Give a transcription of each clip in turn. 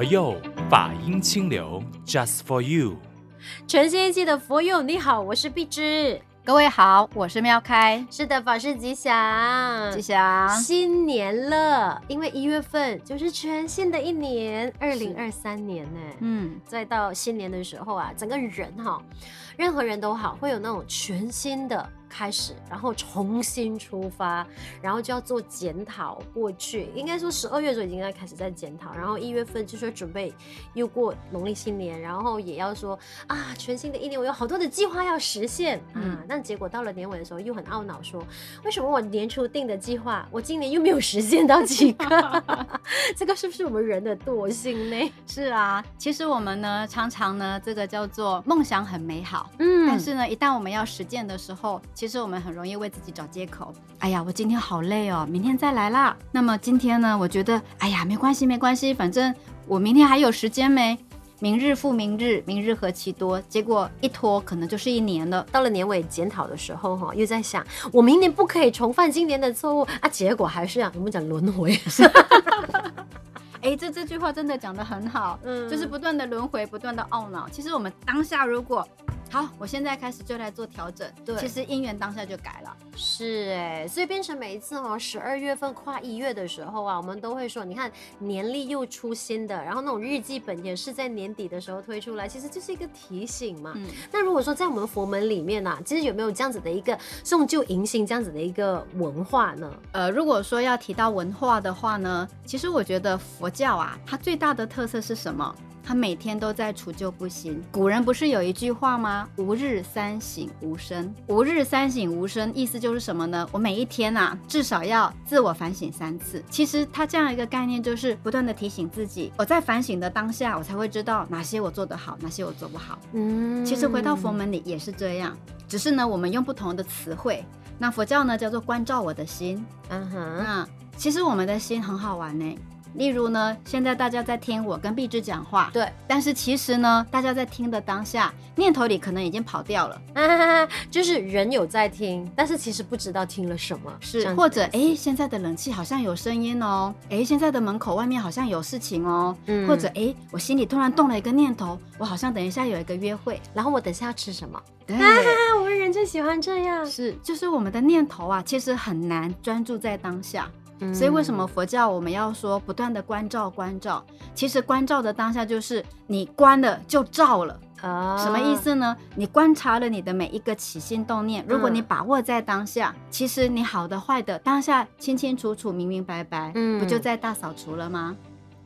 佛佑法音清流，Just for you。全新一季的佛佑，你好，我是碧芝。各位好，我是妙开。是的，法师吉祥，吉祥，新年了，因为一月份就是全新的一年，二零二三年呢。嗯，再到新年的时候啊，整个人哈，任何人都好，会有那种全新的。开始，然后重新出发，然后就要做检讨。过去应该说十二月就已经在开始在检讨，然后一月份就是准备又过农历新年，然后也要说啊，全新的一年我有好多的计划要实现嗯，但结果到了年尾的时候又很懊恼，说为什么我年初定的计划，我今年又没有实现到几个？这个是不是我们人的惰性呢？是啊，其实我们呢常常呢这个叫做梦想很美好，嗯，但是呢一旦我们要实践的时候。其实我们很容易为自己找借口。哎呀，我今天好累哦，明天再来啦。那么今天呢，我觉得，哎呀，没关系，没关系，反正我明天还有时间没？明日复明日，明日何其多。结果一拖，可能就是一年了。到了年尾检讨的时候，哈，又在想，我明年不可以重犯今年的错误啊。结果还是啊，我们讲轮回。哎，这这句话真的讲得很好，嗯，就是不断的轮回，不断的懊恼。其实我们当下如果好，我现在开始就来做调整。对，其实姻缘当下就改了。是哎，所以变成每一次哦，十二月份跨一月的时候啊，我们都会说，你看年历又出新的，然后那种日记本也是在年底的时候推出来，其实就是一个提醒嘛。嗯。那如果说在我们佛门里面呢、啊，其实有没有这样子的一个送旧迎新这样子的一个文化呢？呃，如果说要提到文化的话呢，其实我觉得佛教啊，它最大的特色是什么？他每天都在除旧布新。古人不是有一句话吗？吾日三省吾身。吾日三省吾身，意思就是什么呢？我每一天啊，至少要自我反省三次。其实他这样一个概念，就是不断的提醒自己。我在反省的当下，我才会知道哪些我做得好，哪些我做不好。嗯，其实回到佛门里也是这样，只是呢，我们用不同的词汇。那佛教呢，叫做关照我的心。嗯哼，那其实我们的心很好玩呢。例如呢，现在大家在听我跟碧芝讲话，对，但是其实呢，大家在听的当下，念头里可能已经跑掉了，啊、就是人有在听，但是其实不知道听了什么，是或者哎，现在的冷气好像有声音哦，哎，现在的门口外面好像有事情哦，嗯、或者哎，我心里突然动了一个念头，我好像等一下有一个约会，然后我等一下要吃什么？对，啊、我们人就喜欢这样，是，就是我们的念头啊，其实很难专注在当下。所以为什么佛教我们要说不断的关照关照？其实关照的当下就是你关了就照了啊，什么意思呢？你观察了你的每一个起心动念，如果你把握在当下，其实你好的坏的当下清清楚楚明明白白，不就在大扫除了吗？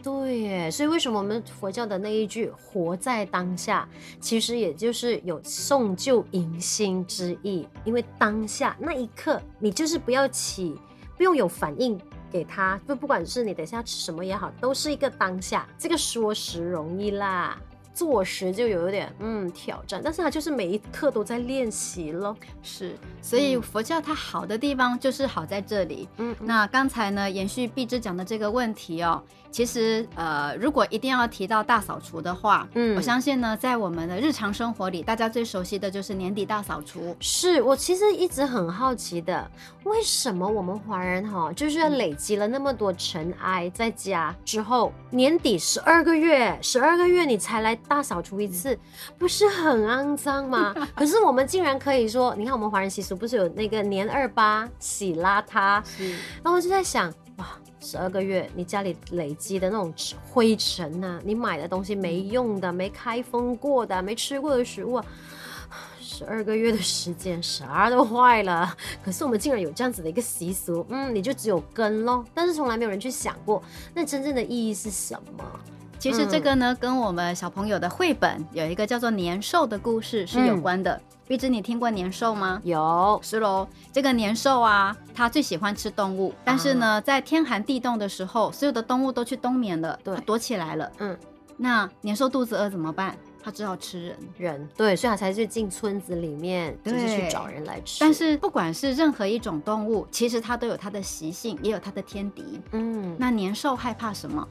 对耶，所以为什么我们佛教的那一句“活在当下”，其实也就是有送旧迎新之意，因为当下那一刻你就是不要起。不用有反应给他，就不管是你等下吃什么也好，都是一个当下。这个说时容易啦，做时就有点嗯挑战，但是他就是每一刻都在练习咯。是，所以佛教它好的地方就是好在这里。嗯，那刚才呢，延续碧芝讲的这个问题哦。其实，呃，如果一定要提到大扫除的话，嗯，我相信呢，在我们的日常生活里，大家最熟悉的就是年底大扫除。是我其实一直很好奇的，为什么我们华人哈，就是累积了那么多尘埃在家之后，年底十二个月，十二个月你才来大扫除一次，不是很肮脏吗？可是我们竟然可以说，你看我们华人习俗不是有那个年二八洗邋遢？是，然后我就在想，哇。十二个月，你家里累积的那种灰尘呐、啊，你买的东西没用的、没开封过的、没吃过的食物，十二个月的时间啥都坏了。可是我们竟然有这样子的一个习俗，嗯，你就只有跟咯，但是从来没有人去想过，那真正的意义是什么？其实这个呢，嗯、跟我们小朋友的绘本有一个叫做年兽的故事是有关的。嗯碧芝，你听过年兽吗？有，是喽。这个年兽啊，它最喜欢吃动物，但是呢，在天寒地冻的时候，所有的动物都去冬眠了，对，它躲起来了。嗯，那年兽肚子饿怎么办？它只好吃人，人对，所以它才去进村子里面，就是去找人来吃。但是不管是任何一种动物，其实它都有它的习性，也有它的天敌。嗯，那年兽害怕什么？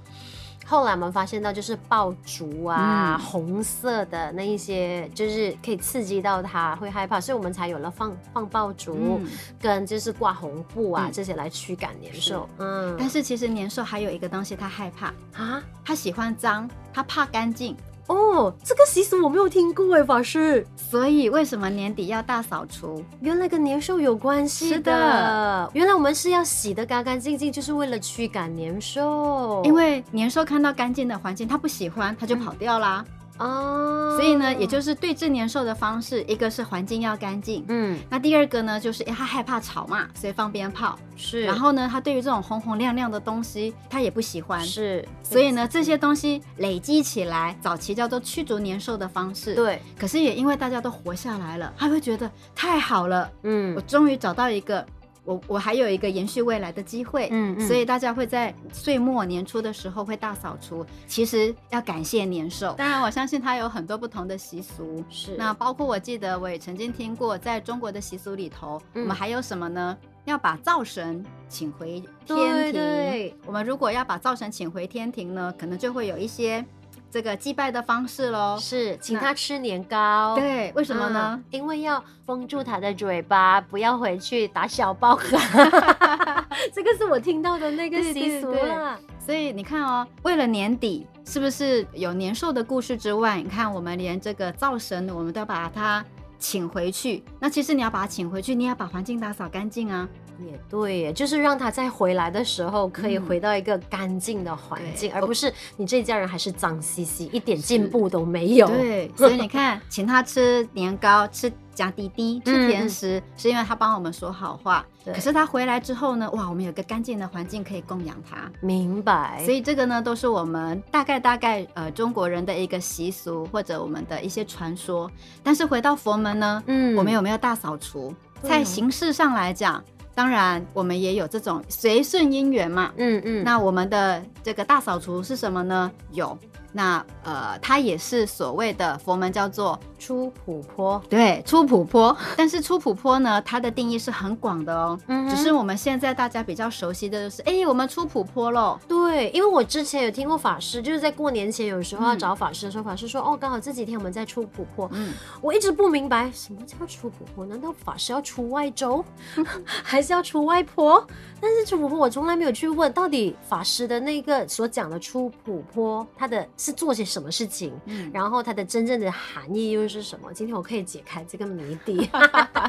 后来我们发现到就是爆竹啊，嗯红色的那一些，就是可以刺激到它会害怕，所以我们才有了放放爆竹，嗯跟就是挂红布啊、嗯这些来驱赶年兽。嗯，但是其实年兽还有一个东西，它害怕，啊，它喜欢脏，它怕干净。哦，这个习俗我没有听过哎，法师，所以为什么年底要大扫除？原来跟年兽有关系的。是的原来我们是要洗得干干净净，就是为了驱赶年兽。因为年兽看到干净的环境，它不喜欢，它就跑掉啦。哦，所以呢，也就是对治年兽的方式，一个是环境要干净，嗯，那第二个呢，就是他害怕吵嘛，所以放鞭炮。是，然后呢，他对于这种红红亮亮的东西，他也不喜欢。是，所以呢，这些东西累积起来，早期叫做驱逐年兽的方式。。对，可是也因为大家都活下来了，他会觉得太好了，嗯我终于找到一个。我我还有一个延续未来的机会，嗯嗯所以大家会在岁末年初的时候会大扫除。其实要感谢年兽，当然我相信它有很多不同的习俗。是那包括我记得我也曾经听过，在中国的习俗里头，嗯我们还有什么呢？要把灶神请回天对庭。对我们如果要把灶神请回天庭呢，可能就会有一些这个祭拜的方式喽。是，请他吃年糕。对，为什么呢？嗯因为要封住他的嘴巴，不要回去打小报告。这个是我听到的那个习俗。所以你看哦，为了年底，是不是有年兽的故事之外，你看我们连这个灶神，我们都要把它请回去。那其实你要把它请回去，你要把环境打扫干净啊。也对耶，就是让他在回来的时候可以嗯回到一个干净的环境，对而不是你这一家人还是脏兮兮，一点进步都没有。对，所以你看，请他吃年糕，吃夹滴滴，吃甜食，是因为他帮我们说好话。对可是他回来之后呢，哇，我们有个干净的环境可以供养他。明白。所以这个呢，都是我们大概大概呃中国人的一个习俗，或者我们的一些传说。但是回到佛门呢，嗯我们有没有大扫除？在形式上来讲，当然我们也有这种随顺因缘嘛。嗯嗯，那我们的这个大扫除是什么呢？有，那呃，它也是所谓的佛门叫做出普坡，对出普坡，但是出普坡呢，它的定义是很广的哦。嗯只是我们现在大家比较熟悉的就是，哎，我们出普坡喽。对，因为我之前有听过法师，就是在过年前有时候要嗯找法师的时候，法师说哦，刚好这几天我们在出普坡，嗯，我一直不明白什么叫出普坡，难道法师要出外州，还是要出外坡？但是出普坡我从来没有去问，到底法师的那个所讲的出普坡，他的是做些什么事情？嗯然后它的真正的含义又是是什么？今天我可以解开这个谜底。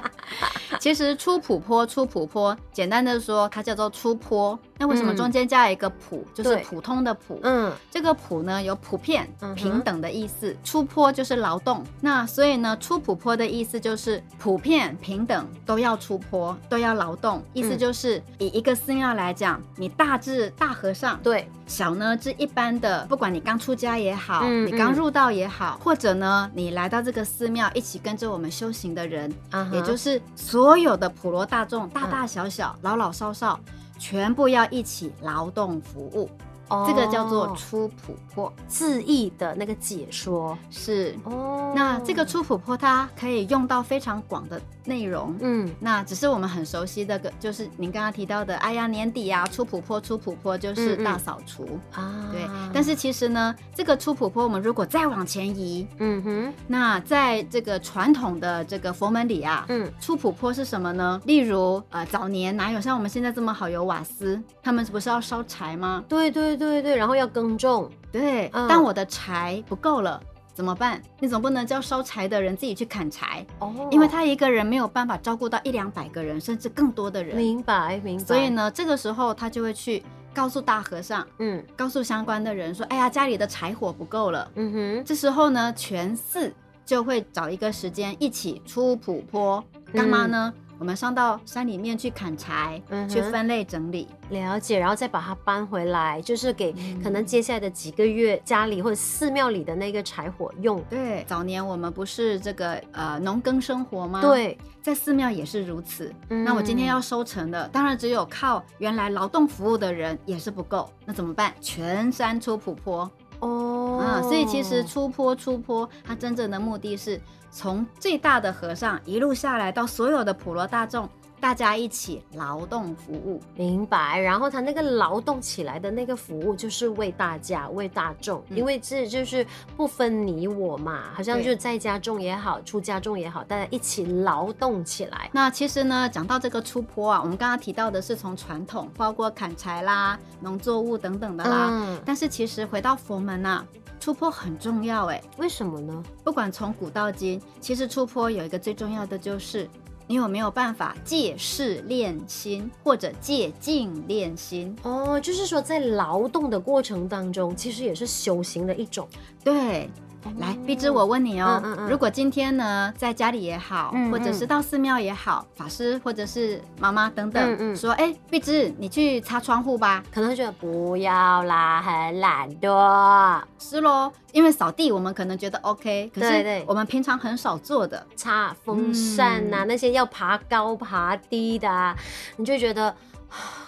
其实出普坡，出普坡，简单的说，它叫做出坡。那为什么中间加一个普，就是普通的普？嗯，这个普呢有普遍嗯、平等的意思，出坡就是劳动。那所以呢，出普坡的意思就是普遍平等都要出坡，都要劳动。意思就是以一个寺庙来讲，你大至大和尚，对，小呢至一般的，不管你刚出家也好，嗯你刚入道也好，或者呢你来到这个寺庙一起跟着我们修行的人，啊也就是所有的普罗大众，大大小小、老老少少，全部要一起劳动服务。哦这个叫做出普坡，字义的那个解说是。哦那这个出普坡它可以用到非常广的内容。嗯那只是我们很熟悉的个，就是您刚刚提到的，哎呀，年底呀、出普坡，出普坡就是大扫除。啊对，但是其实呢，这个出普坡，我们如果再往前移，嗯哼那在这个传统的这个佛门里啊，嗯出普坡是什么呢？例如，呃，早年哪有像我们现在这么好有瓦斯？他们不是要烧柴吗？对对对对，然后要耕种对，嗯当我的柴不够了。怎么办？你总不能叫烧柴的人自己去砍柴，哦因为他一个人没有办法照顾到一两百个人，甚至更多的人。明白明白，所以呢，这个时候他就会去告诉大和尚，嗯告诉相关的人说：“哎呀，家里的柴火不够了。”嗯哼这时候呢，全寺就会找一个时间一起出普坡，干嘛呢？我们上到山里面去砍柴，嗯去分类整理。了解，然后再把它搬回来，就是给嗯可能接下来的几个月家里或者寺庙里的那个柴火用。对，早年我们不是这个呃农耕生活吗？，对，在寺庙也是如此。嗯那我今天要收成的，当然只有靠原来劳动服务的人也是不够，那怎么办？全山出普坡哦啊！所以其实出坡出坡，它真正的目的是从最大的和尚一路下来到所有的普罗大众。大家一起劳动服务。明白。然后他那个劳动起来的那个服务，就是为大家、为大众，嗯、因为这就是不分你我嘛，好像就是在家种也好，出家种也好，大家一起劳动起来。那其实呢，讲到这个出坡啊，我们刚刚提到的是从传统，包括砍柴啦、农作物等等的啦。嗯。但是其实回到佛门啊。出坡很重要哎，为什么呢？不管从古到今，其实出坡有一个最重要的就是，你有没有办法借势练心，或者借境练心？哦，就是说在劳动的过程当中，其实也是修行的一种。对。来，碧芝，我问你哦，嗯嗯嗯、如果今天呢，在家里也好，或者是到寺庙也好，法师或者是妈妈等等，说，哎，碧芝，你去擦窗户吧，可能会觉得不要啦，很懒惰。是喽，因为扫地我们可能觉得 OK，可是我们平常很少做的，擦风扇呐、啊，嗯、那些要爬高爬低的、啊，你就觉得。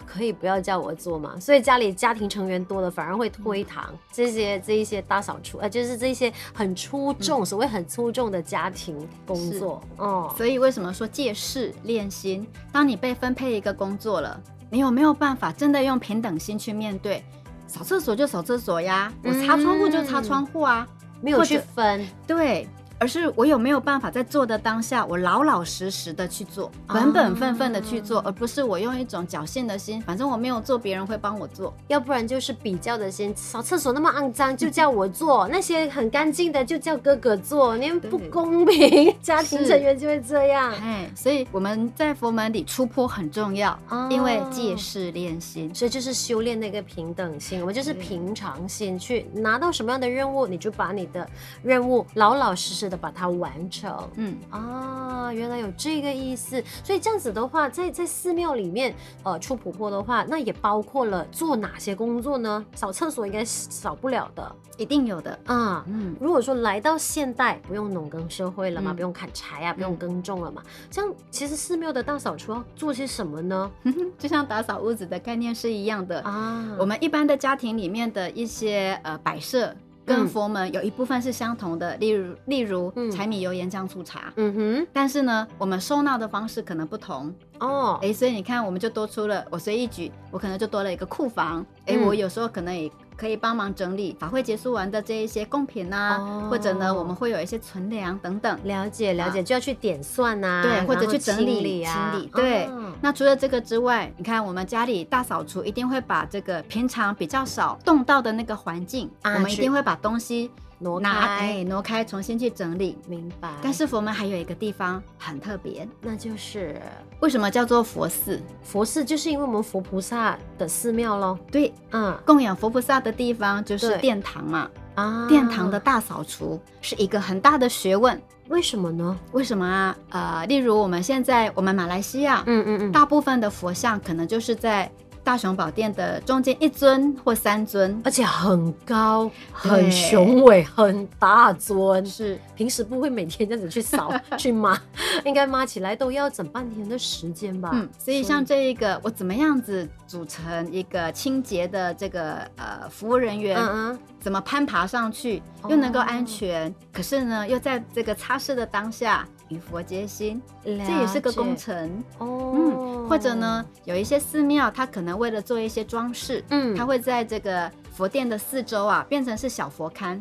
可以不要叫我做嘛，所以家里家庭成员多了，反而会推搪这些这一些大扫除，呃，就是这些很出众，嗯、所谓很出众的家庭工作，哦，所以为什么说借势练心？当你被分配一个工作了，你有没有办法真的用平等心去面对？扫厕所就扫厕所呀，我擦窗户就擦窗户啊，嗯、没有去分，对。而是我有没有办法在做的当下，我老老实实的去做，本本分分的去做，而不是我用一种侥幸的心，反正我没有做，别人会帮我做，要不然就是比较的心，扫厕所那么肮脏就叫我做，那些很干净的就叫哥哥做，你们不公平，家庭成员就会这样。哎，所以我们在佛门里出坡很重要，因为借势练心，所以就是修炼那个平等心，我们就是平常心去拿到什么样的任务，你就把你的任务老老实实的把它完成，嗯啊，原来有这个意思，所以这样子的话，在在寺庙里面，呃，出普坡的话，那也包括了做哪些工作呢？扫厕所应该少不了的，一定有的啊。嗯，如果说来到现代，不用农耕社会了嘛，嗯、不用砍柴啊，不用耕种了嘛，嗯、这样其实寺庙的大扫除要做些什么呢？就像打扫屋子的概念是一样的啊。我们一般的家庭里面的一些呃摆设。跟佛门有一部分是相同的，例如例如柴米油盐酱醋茶，嗯哼，但是呢，我们收纳的方式可能不同。哦，哎，所以你看，我们就多出了，我随意举，我可能就多了一个库房，哎，我有时候可能也。可以帮忙整理法会结束完的这一些贡品啊，哦、或者呢，我们会有一些存粮等等。了解了解，啊、就要去点算呐、啊，对，或者去整理啊，清理。对，哦、那除了这个之外，你看我们家里大扫除一定会把这个平常比较少动到的那个环境，啊、我们一定会把东西。挪开，哎，挪开，重新去整理，明白。但是佛门还有一个地方很特别，那就是为什么叫做佛寺？佛寺就是因为我们佛菩萨的寺庙喽。对，嗯，供养佛菩萨的地方就是殿堂嘛。啊，殿堂的大扫除是一个很大的学问。为什么呢？为什么啊？呃，例如我们现在我们马来西亚，嗯嗯嗯，大部分的佛像可能就是在。大雄宝殿的中间一尊或三尊，而且很高、很雄伟、很大尊。是平时不会每天这样子去扫 去抹，应该抹起来都要整半天的时间吧？嗯，所以像这一个，我怎么样子组成一个清洁的这个呃服务人员？嗯嗯，怎么攀爬上去又能够安全？可是呢，又在这个擦拭的当下。与佛结心，这也是个工程哦。嗯，或者呢，有一些寺庙，它可能为了做一些装饰，嗯，它会在这个佛殿的四周啊，变成是小佛龛。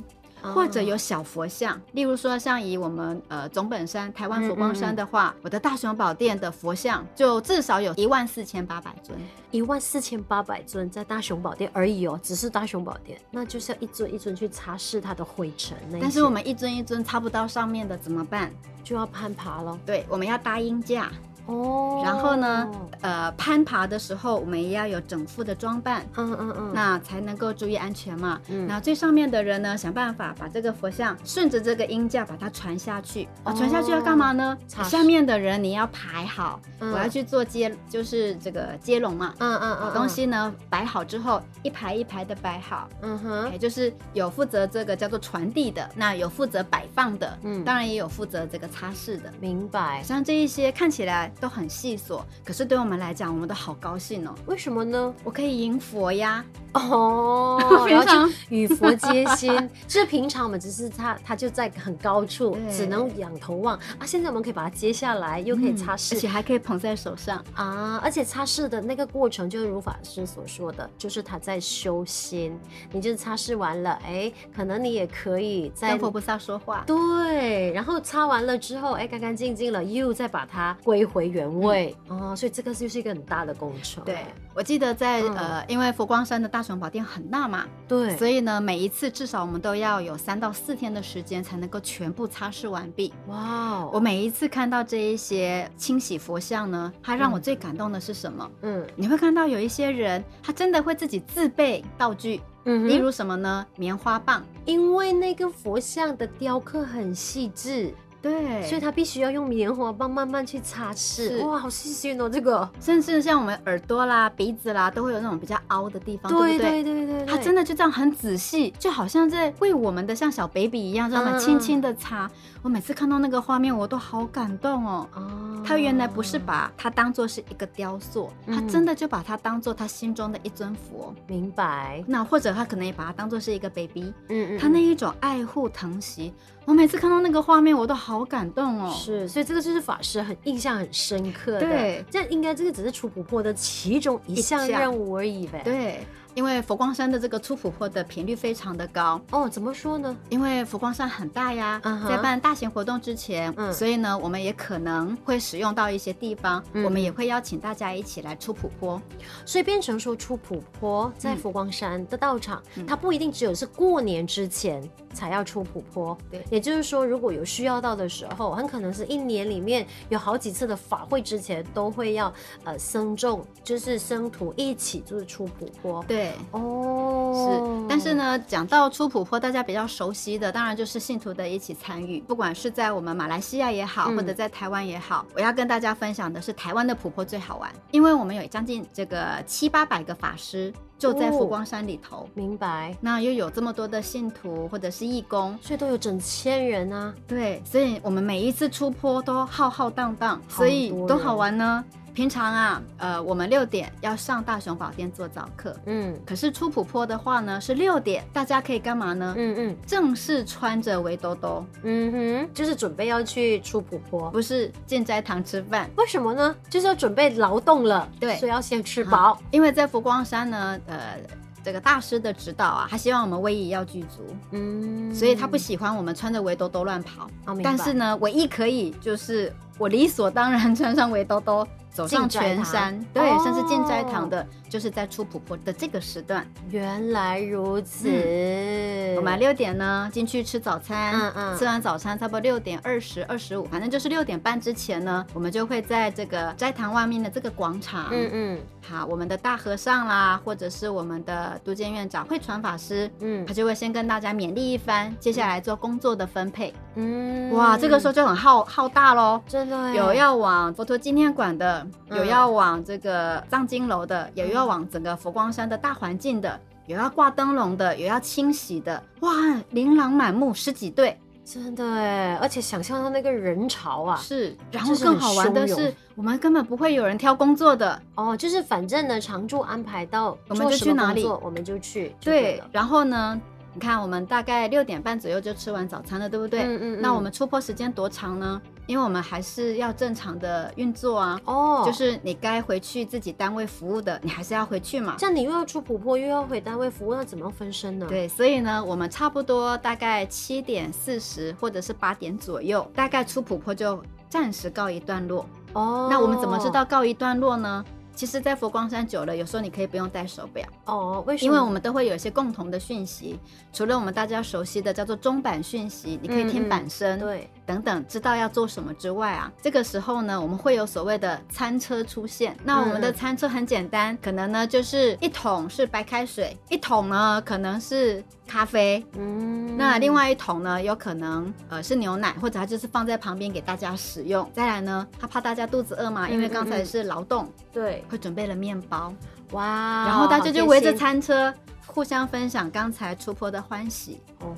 或者有小佛像，例如说像以我们呃总本山台湾佛光山的话，嗯嗯，我的大雄宝殿的佛像就至少有一万四千八百尊，一万四千八百尊在大雄宝殿而已哦，只是大雄宝殿，那就是要一尊一尊去擦拭它的灰尘。但是我们一尊一尊擦不到上面的怎么办？就要攀爬了。对，我们要搭鹰架。哦，然后呢，呃，攀爬的时候我们也要有整副的装扮，嗯嗯嗯，那才能够注意安全嘛。嗯，那最上面的人呢，想办法把这个佛像顺着这个音架把它传下去。哦，传下去要干嘛呢？下面的人你要排好，我要去做接，就是这个接龙嘛。嗯嗯嗯，东西呢摆好之后，一排一排的摆好。嗯哼，也就是有负责这个叫做传递的，那有负责摆放的，嗯，当然也有负责这个擦拭的。明白。像这一些看起来。都很细琐，可是对我们来讲，我们都好高兴哦。为什么呢？我可以迎佛呀。哦，然后就与佛接心。就 是平常我们只是他，他就在很高处，只能仰头望啊。现在我们可以把它接下来，又可以擦拭，嗯，而且还可以捧在手上啊。而且擦拭的那个过程，就是如法师所说的，就是他在修心。你就是擦拭完了，哎，可能你也可以在跟佛菩萨说话。对，然后擦完了之后，哎，干干净净了，又再把它归回原位。哦、所以这个就是一个很大的工程。对，我记得在、嗯、呃，因为佛光山的大雄宝殿很大嘛，对，所以呢，每一次至少我们都要有三到四天的时间才能够全部擦拭完毕。哇、我每一次看到这一些清洗佛像呢，它让我最感动的是什么？嗯，你会看到有一些人，他真的会自己自备道具。嗯，例如什么呢？棉花棒，因为那个佛像的雕刻很细致。对，所以他必须要用棉花棒慢慢去擦拭。哇，好细心哦，这个。甚至像我们耳朵啦、鼻子啦，都会有那种比较凹的地方，对对不对？对对对对。他真的就这样很仔细，就好像在为我们的像小 baby 一样，这样轻轻的擦。我每次看到那个画面，我都好感动哦。哦。他原来不是把它当做是一个雕塑，他真的就把它当做他心中的一尊佛。明白。那或者他可能也把它当做是一个 baby。嗯嗯。他那一种爱护疼惜。我每次看到那个画面，我都好感动哦。是，所以这个就是法师很印象很深刻的。对，这应该这个只是出琥珀的其中一项任务而已呗。对。因为佛光山的这个出普坡的频率非常的高哦，怎么说呢？因为佛光山很大呀，uh-huh. 在办大型活动之前，嗯，所以呢，我们也可能会使用到一些地方，嗯，我们也会邀请大家一起来出普坡，所以变成说出普坡在佛光山的道场，嗯，它不一定只有是过年之前才要出普坡，对，也就是说，如果有需要到的时候，很可能是一年里面有好几次的法会之前都会要呃僧众就是僧徒一起就是出普坡，对。哦，是，但是呢，讲到出普坡，大家比较熟悉的，当然就是信徒的一起参与，不管是在我们马来西亚也好，或者在台湾也好，我要跟大家分享的是台湾的普坡最好玩，因为我们有将近这个七八百个法师就在佛光山里头，明白？那又有这么多的信徒或者是义工，所以都有整千人啊，对，所以我们每一次出坡都浩浩荡荡，所以多好玩呢。平常啊，呃，我们六点要上大雄宝殿做早课，嗯，可是出普坡的话呢，是六点，大家可以干嘛呢？嗯嗯，正式穿着围兜兜，嗯哼，就是准备要去出普坡，不是进斋堂吃饭，为什么呢？就是要准备劳动了，对，所以要先吃饱，因为在佛光山呢，呃。这个大师的指导啊，他希望我们威仪要具足，嗯，所以他不喜欢我们穿着围兜兜乱跑。哦，但是呢，唯一可以就是我理所当然穿上围兜兜走上全山，对，哦，甚至进斋堂的。就是在出普坡的这个时段，原来如此。嗯、我们六点呢进去吃早餐，嗯嗯，吃完早餐差不多六点二十二十五，反正就是六点半之前呢，我们就会在这个斋堂外面的这个广场，嗯嗯，好，我们的大和尚啦，或者是我们的都监院长会传法师，嗯，他就会先跟大家勉励一番，接下来做工作的分配，嗯，哇，这个时候就很浩浩大喽，真的，有要往佛陀纪念馆的，有要往这个藏经楼的，有要。往整个佛光山的大环境的，有要挂灯笼的，有要清洗的，哇，琳琅满目，十几队，真的哎！而且想象到那个人潮啊，是，然后更好玩的是，我们根本不会有人挑工作的哦，就是反正呢，常住安排到，我们就去哪里，我们就去就对，对。然后呢，你看我们大概六点半左右就吃完早餐了，对不对？嗯嗯，嗯。那我们出坡时间多长呢？因为我们还是要正常的运作啊，哦、oh.，就是你该回去自己单位服务的，你还是要回去嘛。像你又要出普坡，又要回单位服务，那怎么分身呢？对，所以呢，我们差不多大概七点四十或者是八点左右，大概出普坡就暂时告一段落。哦、oh.，那我们怎么知道告一段落呢？其实，在佛光山久了，有时候你可以不用戴手表哦。为什么？因为我们都会有一些共同的讯息，除了我们大家熟悉的叫做钟板讯息，你可以听板声，对，等等，知道要做什么之外啊，这个时候呢，我们会有所谓的餐车出现。那我们的餐车很简单，可能呢就是一桶是白开水，一桶呢可能是咖啡，嗯，那另外一桶呢有可能呃是牛奶，或者它就是放在旁边给大家使用。再来呢，他怕大家肚子饿嘛，因为刚才是劳动，对。会准备了面包，哇！然后大家就围着餐车，互相分享刚才出坡的欢喜。哦，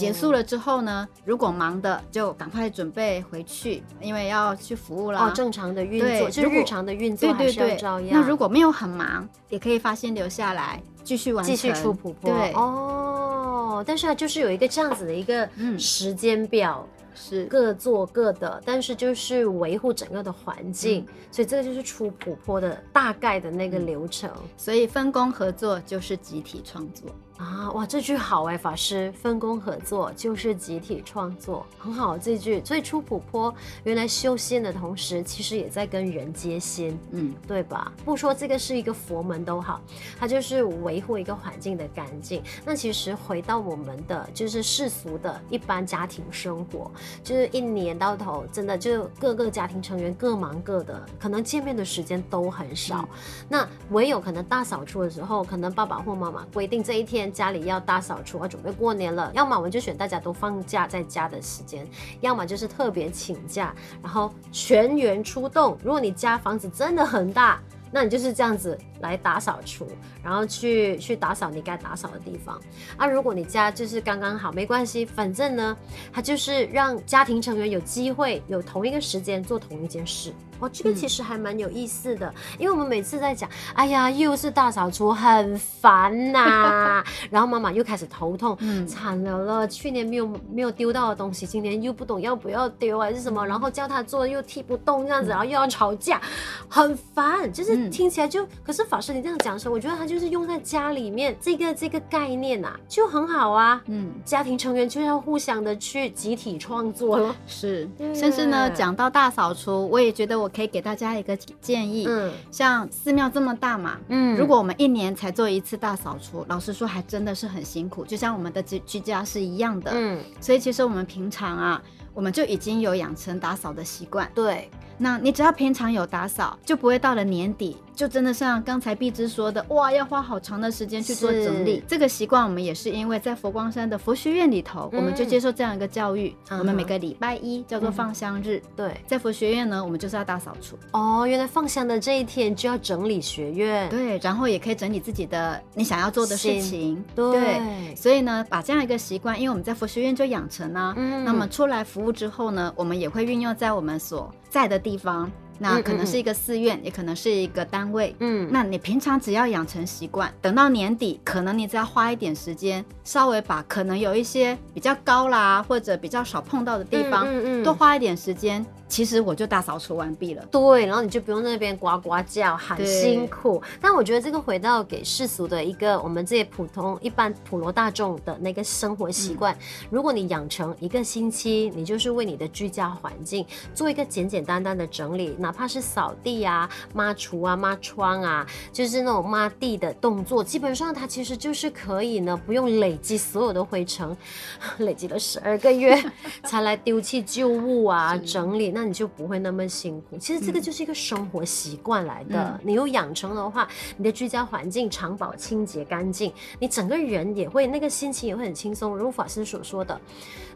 结束了之后呢，如果忙的就赶快准备回去，因为要去服务啦。哦，正常的运作，就是日常的运作还是要照样。那如果没有很忙，也可以发现留下来继续完成，继续出普波。对哦，但是它就是有一个这样子的一个时间表。嗯是各做各的，但是就是维护整个的环境，嗯，所以这个就是出普波的大概的那个流程。嗯，所以分工合作就是集体创作。啊，哇，这句好哎，法师，分工合作就是集体创作，很好这句。所以出普坡，原来修仙的同时，其实也在跟人接心，嗯，对吧？不说这个是一个佛门都好，它就是维护一个环境的干净。那其实回到我们的就是世俗的一般家庭生活，就是一年到头，真的就各个家庭成员各忙各的，可能见面的时间都很少。嗯、那唯有可能大扫除的时候，可能爸爸或妈妈规定这一天。家里要大扫除啊，准备过年了。要么我们就选大家都放假在家的时间，要么就是特别请假，然后全员出动。如果你家房子真的很大，那你就是这样子来打扫除，然后去去打扫你该打扫的地方。啊，如果你家就是刚刚好，没关系，反正呢，它就是让家庭成员有机会有同一个时间做同一件事。哦，这个其实还蛮有意思的，嗯，因为我们每次在讲，哎呀，又是大扫除，很烦呐，啊，然后妈妈又开始头痛，嗯，惨了了，去年没有没有丢到的东西，今年又不懂要不要丢还是什么，然后叫他做又踢不动这样子，然后又要吵架，很烦，就是听起来就，嗯，可是法师你这样讲的时候，我觉得他就是用在家里面这个这个概念啊，就很好啊，嗯，家庭成员就要互相的去集体创作了，是，甚至呢讲到大扫除，我也觉得我。可以给大家一个建议，嗯，像寺庙这么大嘛，嗯，如果我们一年才做一次大扫除，老实说还真的是很辛苦，就像我们的居居家是一样的，嗯，所以其实我们平常啊，我们就已经有养成打扫的习惯，对，那你只要平常有打扫，就不会到了年底。就真的像刚才碧芝说的，哇，要花好长的时间去做整理。这个习惯我们也是因为在佛光山的佛学院里头，嗯、我们就接受这样一个教育。嗯、我们每个礼拜一叫做放香日。对、嗯，在佛学院呢，我们就是要大扫除。哦，原来放香的这一天就要整理学院。对，然后也可以整理自己的你想要做的事情。对，对，所以呢，把这样一个习惯，因为我们在佛学院就养成了。那么出来服务之后呢，我们也会运用在我们所在的地方。那可能是一个寺院，嗯嗯，也可能是一个单位。嗯，那你平常只要养成习惯，等到年底，可能你只要花一点时间，稍微把可能有一些比较高啦，或者比较少碰到的地方，嗯嗯嗯，多花一点时间。其实我就大扫除完毕了，对，然后你就不用在那边呱呱叫，很辛苦。但我觉得这个回到给世俗的一个我们这些普通一般普罗大众的那个生活习惯，嗯，如果你养成一个星期，你就是为你的居家环境做一个简简单单的整理，哪怕是扫地啊、抹厨啊、抹窗啊，就是那种抹地的动作，基本上它其实就是可以呢，不用累积所有的灰尘，累积了十二个月 才来丢弃旧物啊，整理那。那你就不会那么辛苦。其实这个就是一个生活习惯来的。嗯、你有养成的话，你的居家环境常保清洁干净，你整个人也会那个心情也会很轻松。如法师所说的，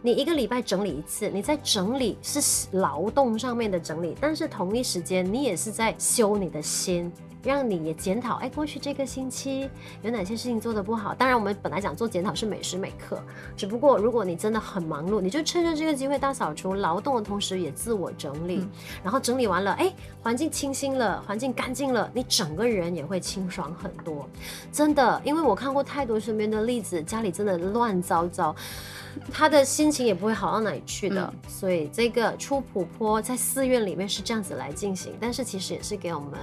你一个礼拜整理一次，你在整理是劳动上面的整理，但是同一时间你也是在修你的心。让你也检讨，哎，过去这个星期有哪些事情做得不好？当然，我们本来讲做检讨是每时每刻，只不过如果你真的很忙碌，你就趁着这个机会大扫除，劳动的同时也自我整理，嗯、然后整理完了，哎，环境清新了，环境干净了，你整个人也会清爽很多。真的，因为我看过太多身边的例子，家里真的乱糟糟，他的心情也不会好到哪里去的。嗯、所以这个出普坡在寺院里面是这样子来进行，但是其实也是给我们。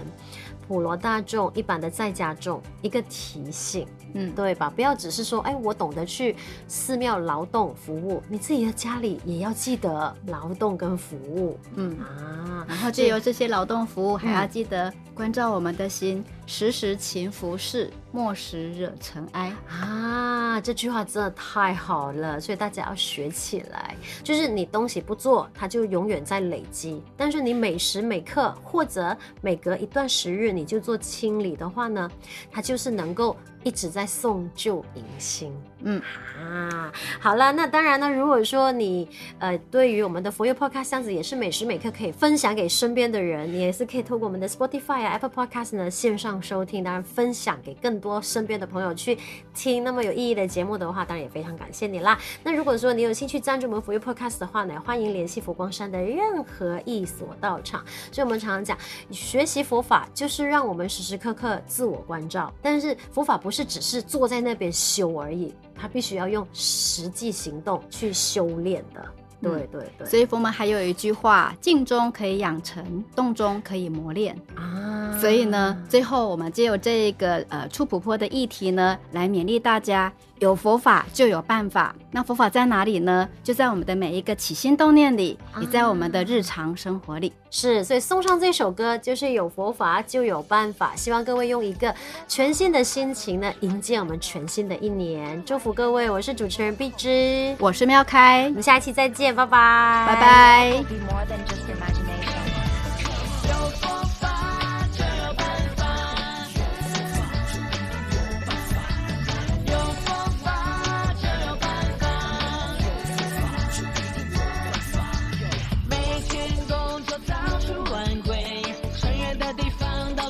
普罗大众一般的在家众一个提醒，嗯，对吧？不要只是说，哎，我懂得去寺庙劳动服务，你自己的家里也要记得劳动跟服务，嗯啊，然后借由这些劳动服务，还要记得关照我们的心，时时勤拂拭，莫使惹尘埃啊！这句话真的太好了，所以大家要学起来。就是你东西不做，它就永远在累积；但是你每时每刻或者每隔一段时日，你你就做清理的话呢，它就是能够一直在送旧迎新。嗯啊，好了，那当然呢，如果说你呃对于我们的佛佑 Podcast 这样子也是每时每刻可以分享给身边的人，你也是可以透过我们的 Spotify 啊 Apple Podcast 呢线上收听，当然分享给更多身边的朋友去听那么有意义的的节目的话，当然也非常感谢你啦。那如果说你有兴趣赞助我们 For You Podcast 的话呢，欢迎联系佛光山的任何一所道场。所以我们常常讲，学习佛法就是让我们时时刻刻自我关照，但是佛法不是只是坐在那边修而已，他必须要用实际行动去修炼的。对对对，所以佛门还有一句话：静中可以养成，动中可以磨练啊。所以呢，最后我们借由这个呃触普坡的议题呢，来勉励大家。有佛法就有办法，那佛法在哪里呢？就在我们的每一个起心动念里，也在我们的日常生活里。是，所以送上这首歌就是有佛法就有办法。希望各位用一个全新的心情呢，迎接我们全新的一年。祝福各位，我是主持人碧芝，我是妙开，我们下一期再见，拜拜，拜拜。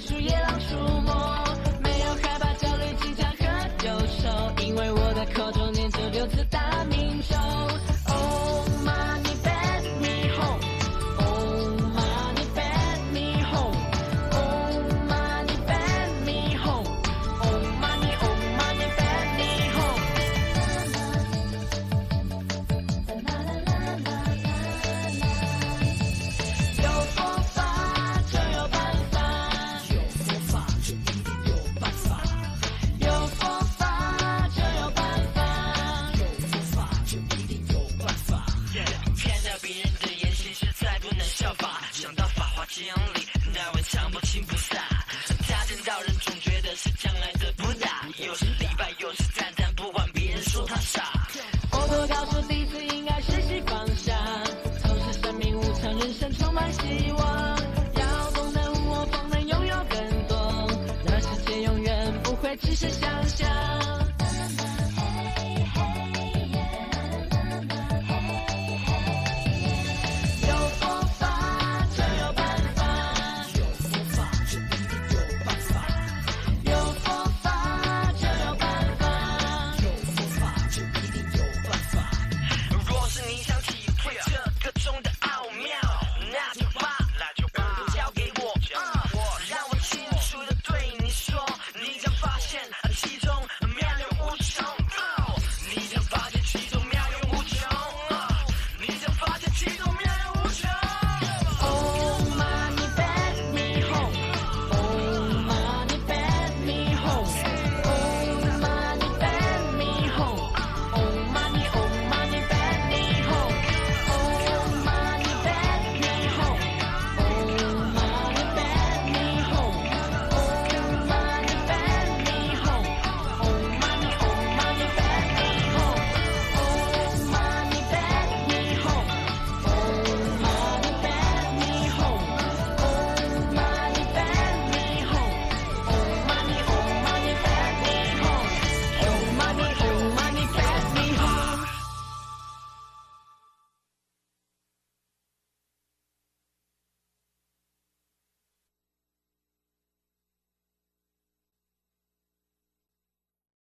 是野老鼠。